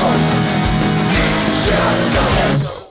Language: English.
Should go